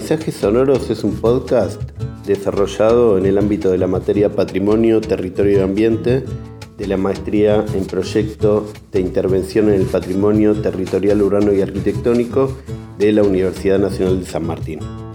Paisajes Sonoros es un podcast desarrollado en el ámbito de la materia Patrimonio, Territorio y Ambiente de la maestría en proyecto de intervención en el patrimonio territorial urbano y arquitectónico de la Universidad Nacional de San Martín.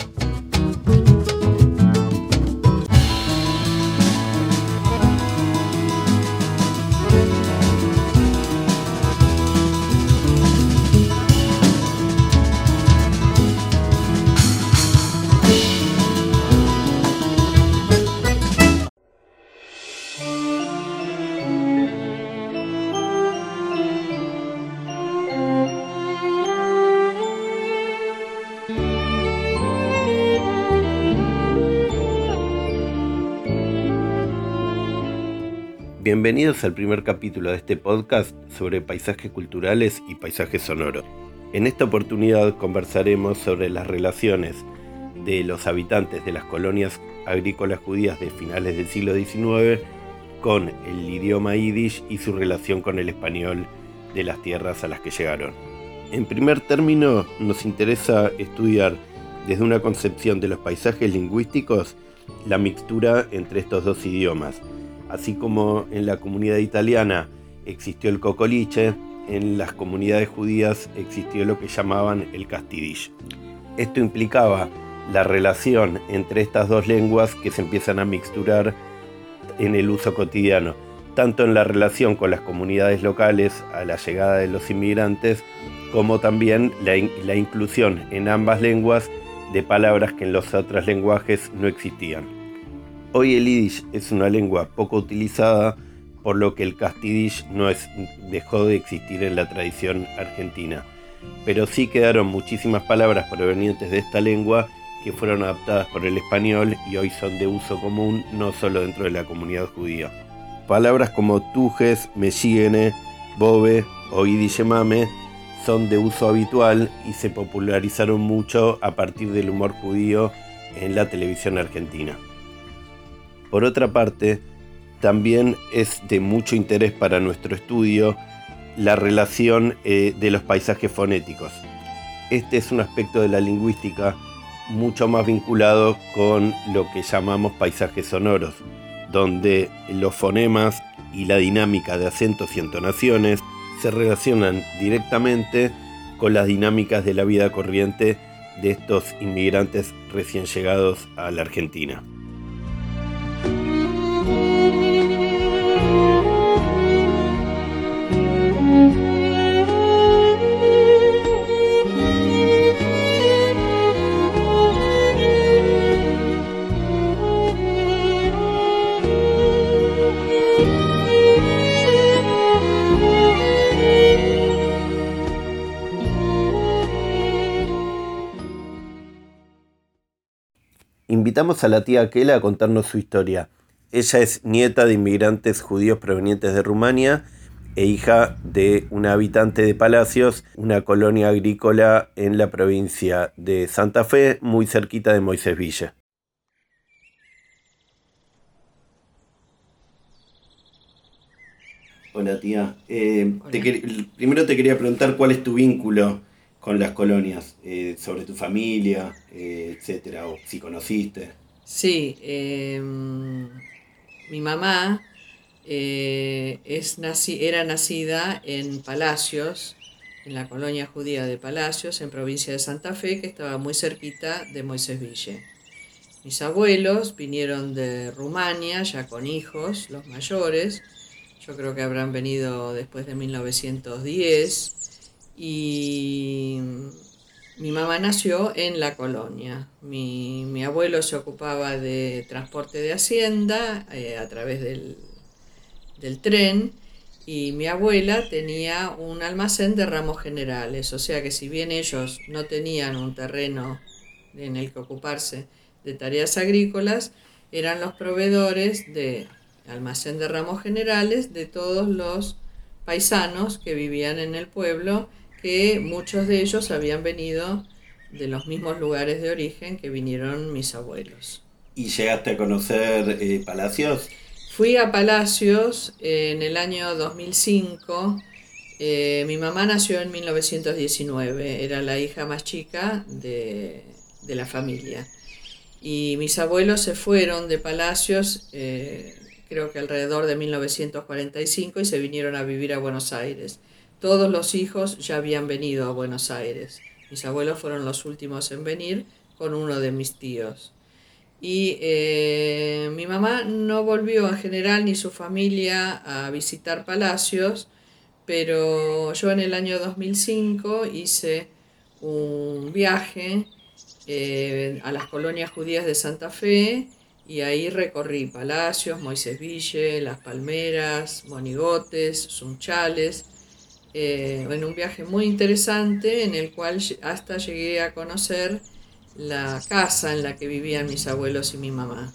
Bienvenidos al primer capítulo de este podcast sobre paisajes culturales y paisajes sonoros. En esta oportunidad conversaremos sobre las relaciones de los habitantes de las colonias agrícolas judías de finales del siglo XIX con el idioma yiddish y su relación con el español de las tierras a las que llegaron. En primer término, nos interesa estudiar desde una concepción de los paisajes lingüísticos la mixtura entre estos dos idiomas, Así como en la comunidad italiana existió el cocoliche, en las comunidades judías existió lo que llamaban el castidish. Esto implicaba la relación entre estas dos lenguas que se empiezan a mixturar en el uso cotidiano, tanto en la relación con las comunidades locales a la llegada de los inmigrantes, como también la, inclusión en ambas lenguas de palabras que en los otros lenguajes no existían. Hoy el yiddish es una lengua poco utilizada, por lo que el castidish no es, dejó de existir en la tradición argentina. Pero sí quedaron muchísimas palabras provenientes de esta lengua que fueron adaptadas por el español y hoy son de uso común no solo dentro de la comunidad judía. Palabras como tujes, meshigene, bobe o idishemame son de uso habitual y se popularizaron mucho a partir del humor judío en la televisión argentina. Por otra parte, también es de mucho interés para nuestro estudio la relación eh, de los paisajes fonéticos. Este es un aspecto de la lingüística mucho más vinculado con lo que llamamos paisajes sonoros, donde los fonemas y la dinámica de acentos y entonaciones se relacionan directamente con las dinámicas de la vida corriente de estos inmigrantes recién llegados a la Argentina. Invitamos a la tía Akela a contarnos su historia. Ella es nieta de inmigrantes judíos provenientes de Rumania e hija de un habitante de Palacios, una colonia agrícola en la provincia de Santa Fe, muy cerquita de Moisés Villa. Hola tía, eh, primero te quería preguntar cuál es tu vínculo con las colonias, eh, sobre tu familia, eh, etcétera, o si conociste. Sí, em, mi mamá eh, es era nacida en Palacios, en la colonia judía de Palacios, en provincia de Santa Fe, que estaba muy cerquita de Moisés Ville. Mis abuelos vinieron de Rumania, ya con hijos, los mayores, yo creo que habrán venido después de 1910, y mi mamá nació en la colonia. Mi, abuelo se ocupaba de transporte de hacienda eh, a través del, del, tren y mi abuela tenía un almacén de ramos generales. O sea que si bien ellos no tenían un terreno en el que ocuparse de tareas agrícolas, eran los proveedores de almacén de ramos generales de todos los paisanos que vivían en el pueblo que muchos de ellos habían venido de los mismos lugares de origen que vinieron mis abuelos. ¿Y llegaste a conocer eh, Palacios? Fui a Palacios en el año 2005. Eh, mi mamá nació en 1919, era la hija más chica de, de la familia. Y mis abuelos se fueron de Palacios, eh, creo que alrededor de 1945, y se vinieron a vivir a Buenos Aires. Todos los hijos ya habían venido a Buenos Aires. Mis abuelos fueron los últimos en venir con uno de mis tíos. Y eh, mi mamá no volvió en general ni su familia a visitar palacios, pero yo en el año 2005 hice un viaje eh, a las colonias judías de Santa Fe y ahí recorrí palacios, Moisés Ville, Las Palmeras, Monigotes, Sunchales, eh, en un viaje muy interesante en el cual hasta llegué a conocer la casa en la que vivían mis abuelos y mi mamá.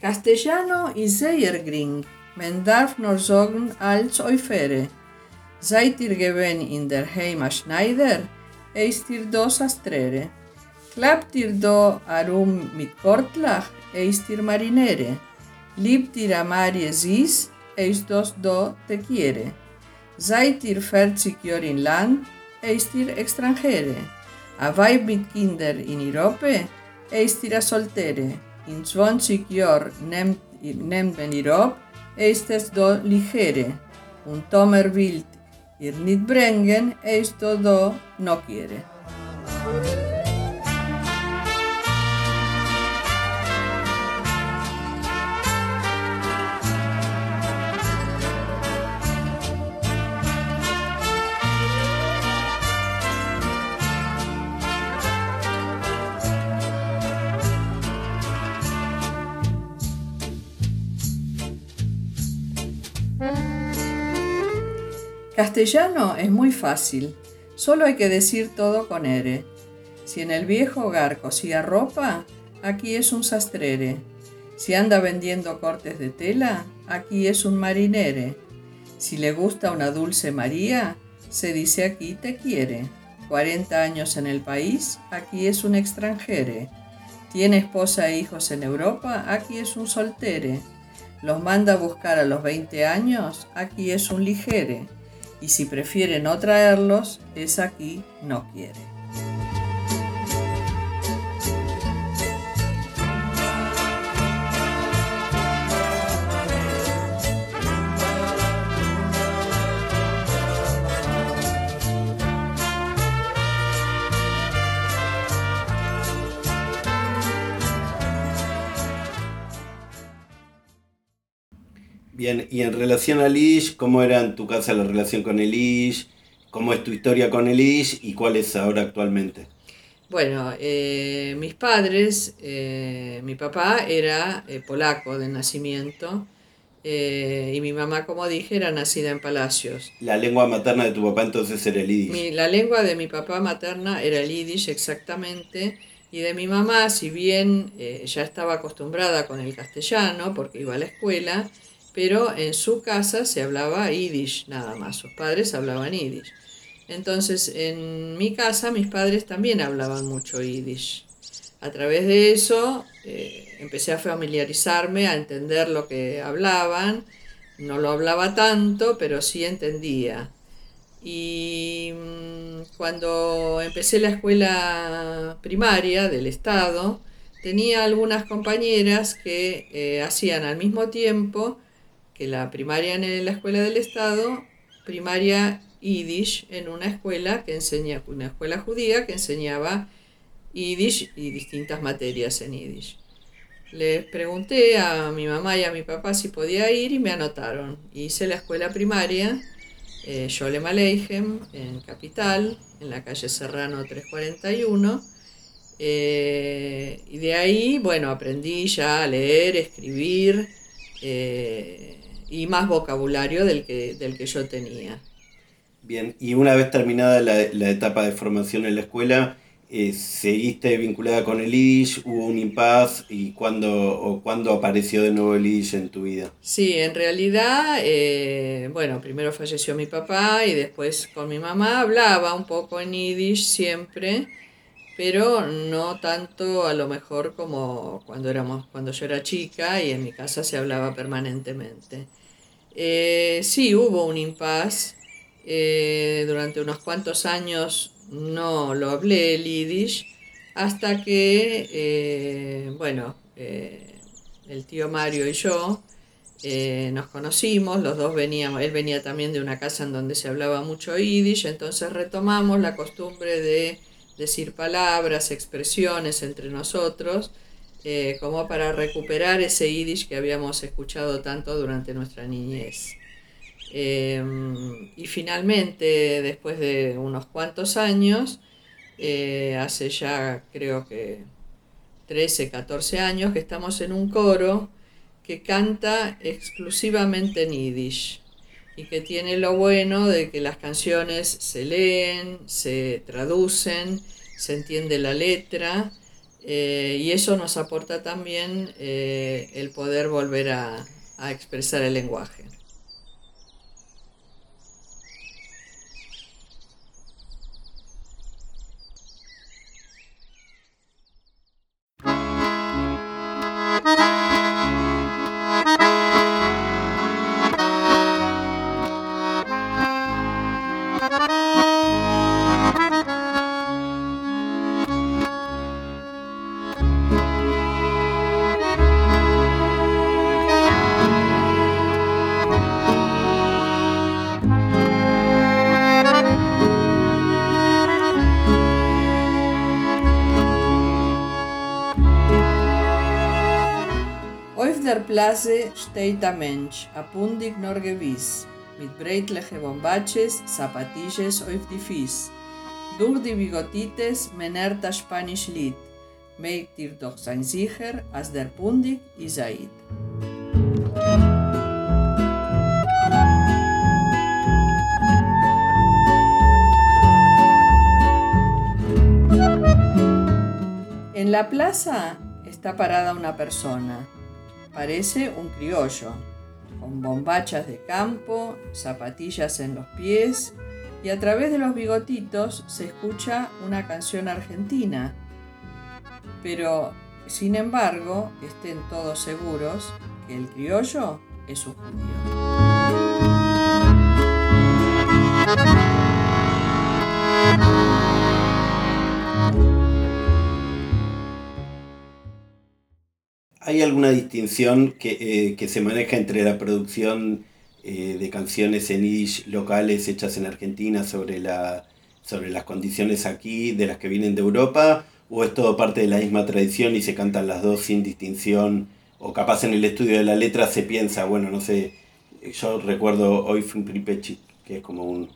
Castellano y Zeiergring, men darf nur sorgen als Euphere. Seid ihr gewen in der Heima Schneider, eist ihr do Sastrere. Klappt ihr do arum mit Kortlach, eist ihr Marinere. Liebt ihr Amarie sis, eist dos do te quiere. Seid ihr 40 Jahre in Land, eist ihr Extranjere. Avai mit Kinder in Europe, eist ihr Soltere. In 20 Jahren nehmt, nehmt man ihr ab, Eist es do ligere? Un tomer wild Ir niet brengen, esto do no quiere. Castellano es muy fácil, solo hay que decir todo con ere. Si en el viejo hogar cosía ropa, aquí es un sastrere. Si anda vendiendo cortes de tela, aquí es un marinere. Si le gusta una dulce María, se dice aquí te quiere. 40 años en el país, aquí es un extranjere. Tiene esposa e hijos en Europa, aquí es un soltere. Los manda a buscar a los 20 años, aquí es un ligere y si prefiere no traerlos, es aquí no quiere. Bien, y en relación al Ish, ¿cómo era en tu casa la relación con el Ish? ¿Cómo es tu historia con el Ish y cuál es ahora actualmente? Bueno, eh, mis padres, eh, mi papá era eh, polaco de nacimiento y mi mamá, como dije, era nacida en Palacios. ¿La lengua materna de tu papá entonces era el Yiddish? la lengua de mi papá materna era el Yiddish exactamente y de mi mamá, si bien ya estaba acostumbrada con el castellano porque iba a la escuela, pero en su casa se hablaba yiddish nada más, sus padres hablaban yiddish. Entonces, en mi casa mis padres también hablaban mucho yiddish. A través de eso eh, empecé a familiarizarme, a entender lo que hablaban. No lo hablaba tanto, pero sí entendía. Y mm, cuando empecé la escuela primaria del Estado, tenía algunas compañeras que eh, hacían al mismo tiempo que la primaria en la escuela del Estado, primaria Yiddish en una escuela que enseña, una escuela judía que enseñaba Yiddish y distintas materias en Yiddish. Les pregunté a mi mamá y a mi papá si podía ir y me anotaron. Hice la escuela primaria eh, Aleichem en Capital, en la calle Serrano 341. Eh, y de ahí, bueno, aprendí ya a leer, escribir. Eh, y más vocabulario del que, del que yo tenía. Bien, y una vez terminada la, etapa de formación en la escuela, eh, seguiste vinculada con el Yiddish, hubo un impas y cuándo, o cuándo apareció de nuevo el Yiddish en tu vida. Sí, en realidad, eh, bueno, primero falleció mi papá y después con mi mamá hablaba un poco en Yiddish siempre, pero no tanto a lo mejor como cuando, éramos, cuando yo era chica y en mi casa se hablaba permanentemente. Eh, sí, hubo un impas. durante unos cuantos años no lo hablé el yiddish hasta que, eh, bueno, eh, el tío Mario y yo eh, nos conocimos, los dos veníamos, él venía también de una casa en donde se hablaba mucho yiddish, entonces retomamos la costumbre de decir palabras, expresiones entre nosotros, como para recuperar ese yiddish que habíamos escuchado tanto durante nuestra niñez. Em, y finalmente, después de unos cuantos años, eh, hace ya creo que 13, 14 años, que estamos en un coro que canta exclusivamente en yiddish y que tiene lo bueno de que las canciones se leen, se traducen, se entiende la letra eh, y eso nos aporta también eh, el poder volver a expresar el lenguaje. Blase steht der Mensch, apundig nor gewiss, mit breitliche Bombaches, zapatilles auf die Fies. Bigotites menert das Spanisch Lied, meigt dir doch sein sicher, der Pundig Isaid. En la plaza está parada una persona, Parece un criollo, con bombachas de campo, zapatillas en los pies y a través de los bigotitos se escucha una canción argentina. Pero, sin embargo, estén todos seguros que el criollo es un judío. ¿Hay alguna distinción que, eh, se maneja entre la producción eh, de canciones en yiddish locales hechas en Argentina sobre, la, sobre las condiciones aquí de las que vienen de Europa? ¿O es todo parte de la misma tradición y se cantan las dos sin distinción? O capaz en el estudio de la letra se piensa, bueno, no sé, yo recuerdo Hoy un Pripechik, que es como un,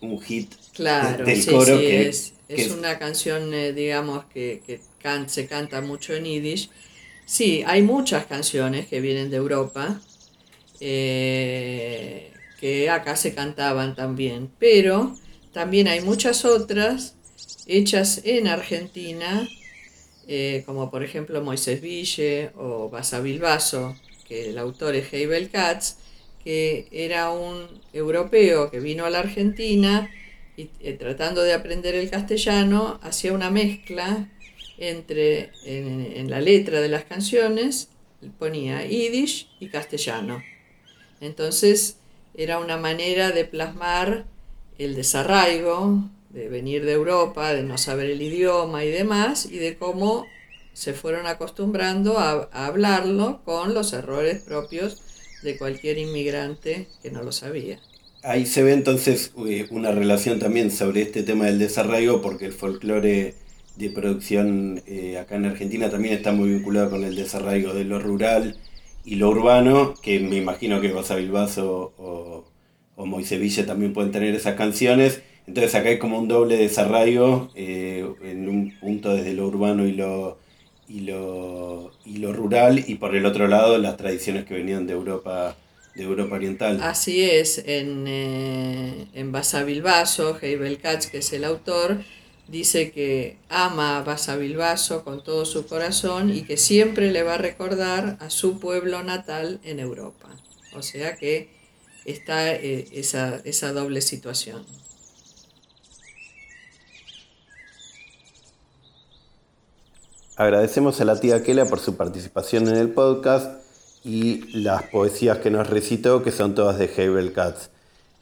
un, hit claro, del sí, coro. Sí, es, es, una canción, eh, digamos, que, que se canta mucho en yiddish Sí, hay muchas canciones que vienen de Europa, eh, que acá se cantaban también, pero también hay muchas otras hechas en Argentina, eh, como por ejemplo Moisés Ville o Basa Bilbaso, que el autor es Heibel Katz, que era un europeo que vino a la Argentina y eh, tratando de aprender el castellano, hacía una mezcla entre en, la letra de las canciones ponía yiddish y castellano. Entonces era una manera de plasmar el desarraigo, de venir de Europa, de no saber el idioma y demás, y de cómo se fueron acostumbrando a, a hablarlo con los errores propios de cualquier inmigrante que no lo sabía. Ahí se ve entonces eh, una relación también sobre este tema del desarraigo, porque el folclore de producción eh, acá en Argentina también está muy vinculado con el desarraigo de lo rural y lo urbano, que me imagino que Rosa Bilbaso o, o Moisés también pueden tener esas canciones. Entonces acá hay como un doble desarraigo eh, en un punto desde lo urbano y lo, y lo, y lo rural y por el otro lado las tradiciones que venían de Europa de Europa Oriental. Así es, en, eh, en Basa Bilbaso, Heibel Katz, que es el autor, dice que ama a Basavilbaso con todo su corazón y que siempre le va a recordar a su pueblo natal en Europa. O sea que está eh, esa, esa doble situación. Agradecemos a la tía Kela por su participación en el podcast y las poesías que nos recitó, que son todas de Hebel Katz.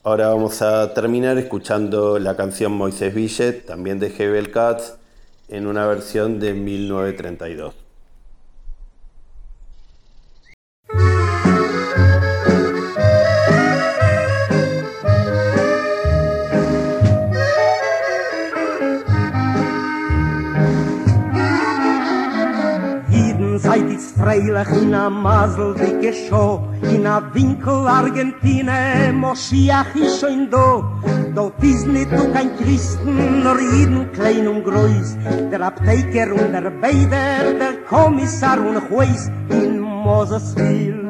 Ahora vamos a terminar escuchando la canción Moisés Billet, también de Hebel Katz, en una versión de 1932. Zeit ist freilich in a Masel In a Winkel Argentine Moschiach ist schon da. Dort ist nicht du kein Christen Nur jeden klein und groß. Der Abteiker und der Beider Der Kommissar und Huis In Mosesville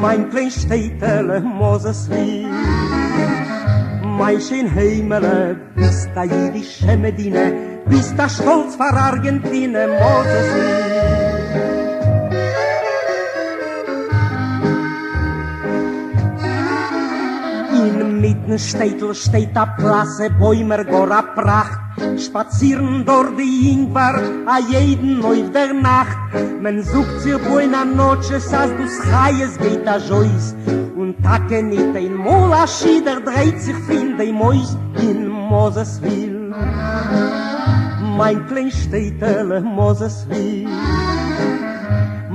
Mein klein Städtel Mosesville Mein schön Heimele Bist da jüdische Medine bist da stolz vor Argentine, Moses mitten Städtel steht a Plasse, Bäumer gor a Pracht, Spazieren dort die Ingwer, a jeden neuf der Nacht. Men sucht sich buena noche, sas du schaies geht a Jois, und takke nit ein Mola Schieder dreht sich fin de Mois in Mosesville. mein klein Städtele Mosesville.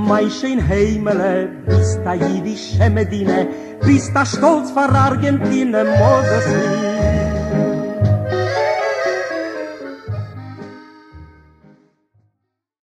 Mein schön Heimele, bist da jüdische Medine, bist da stolz vor Argentine Mosesville.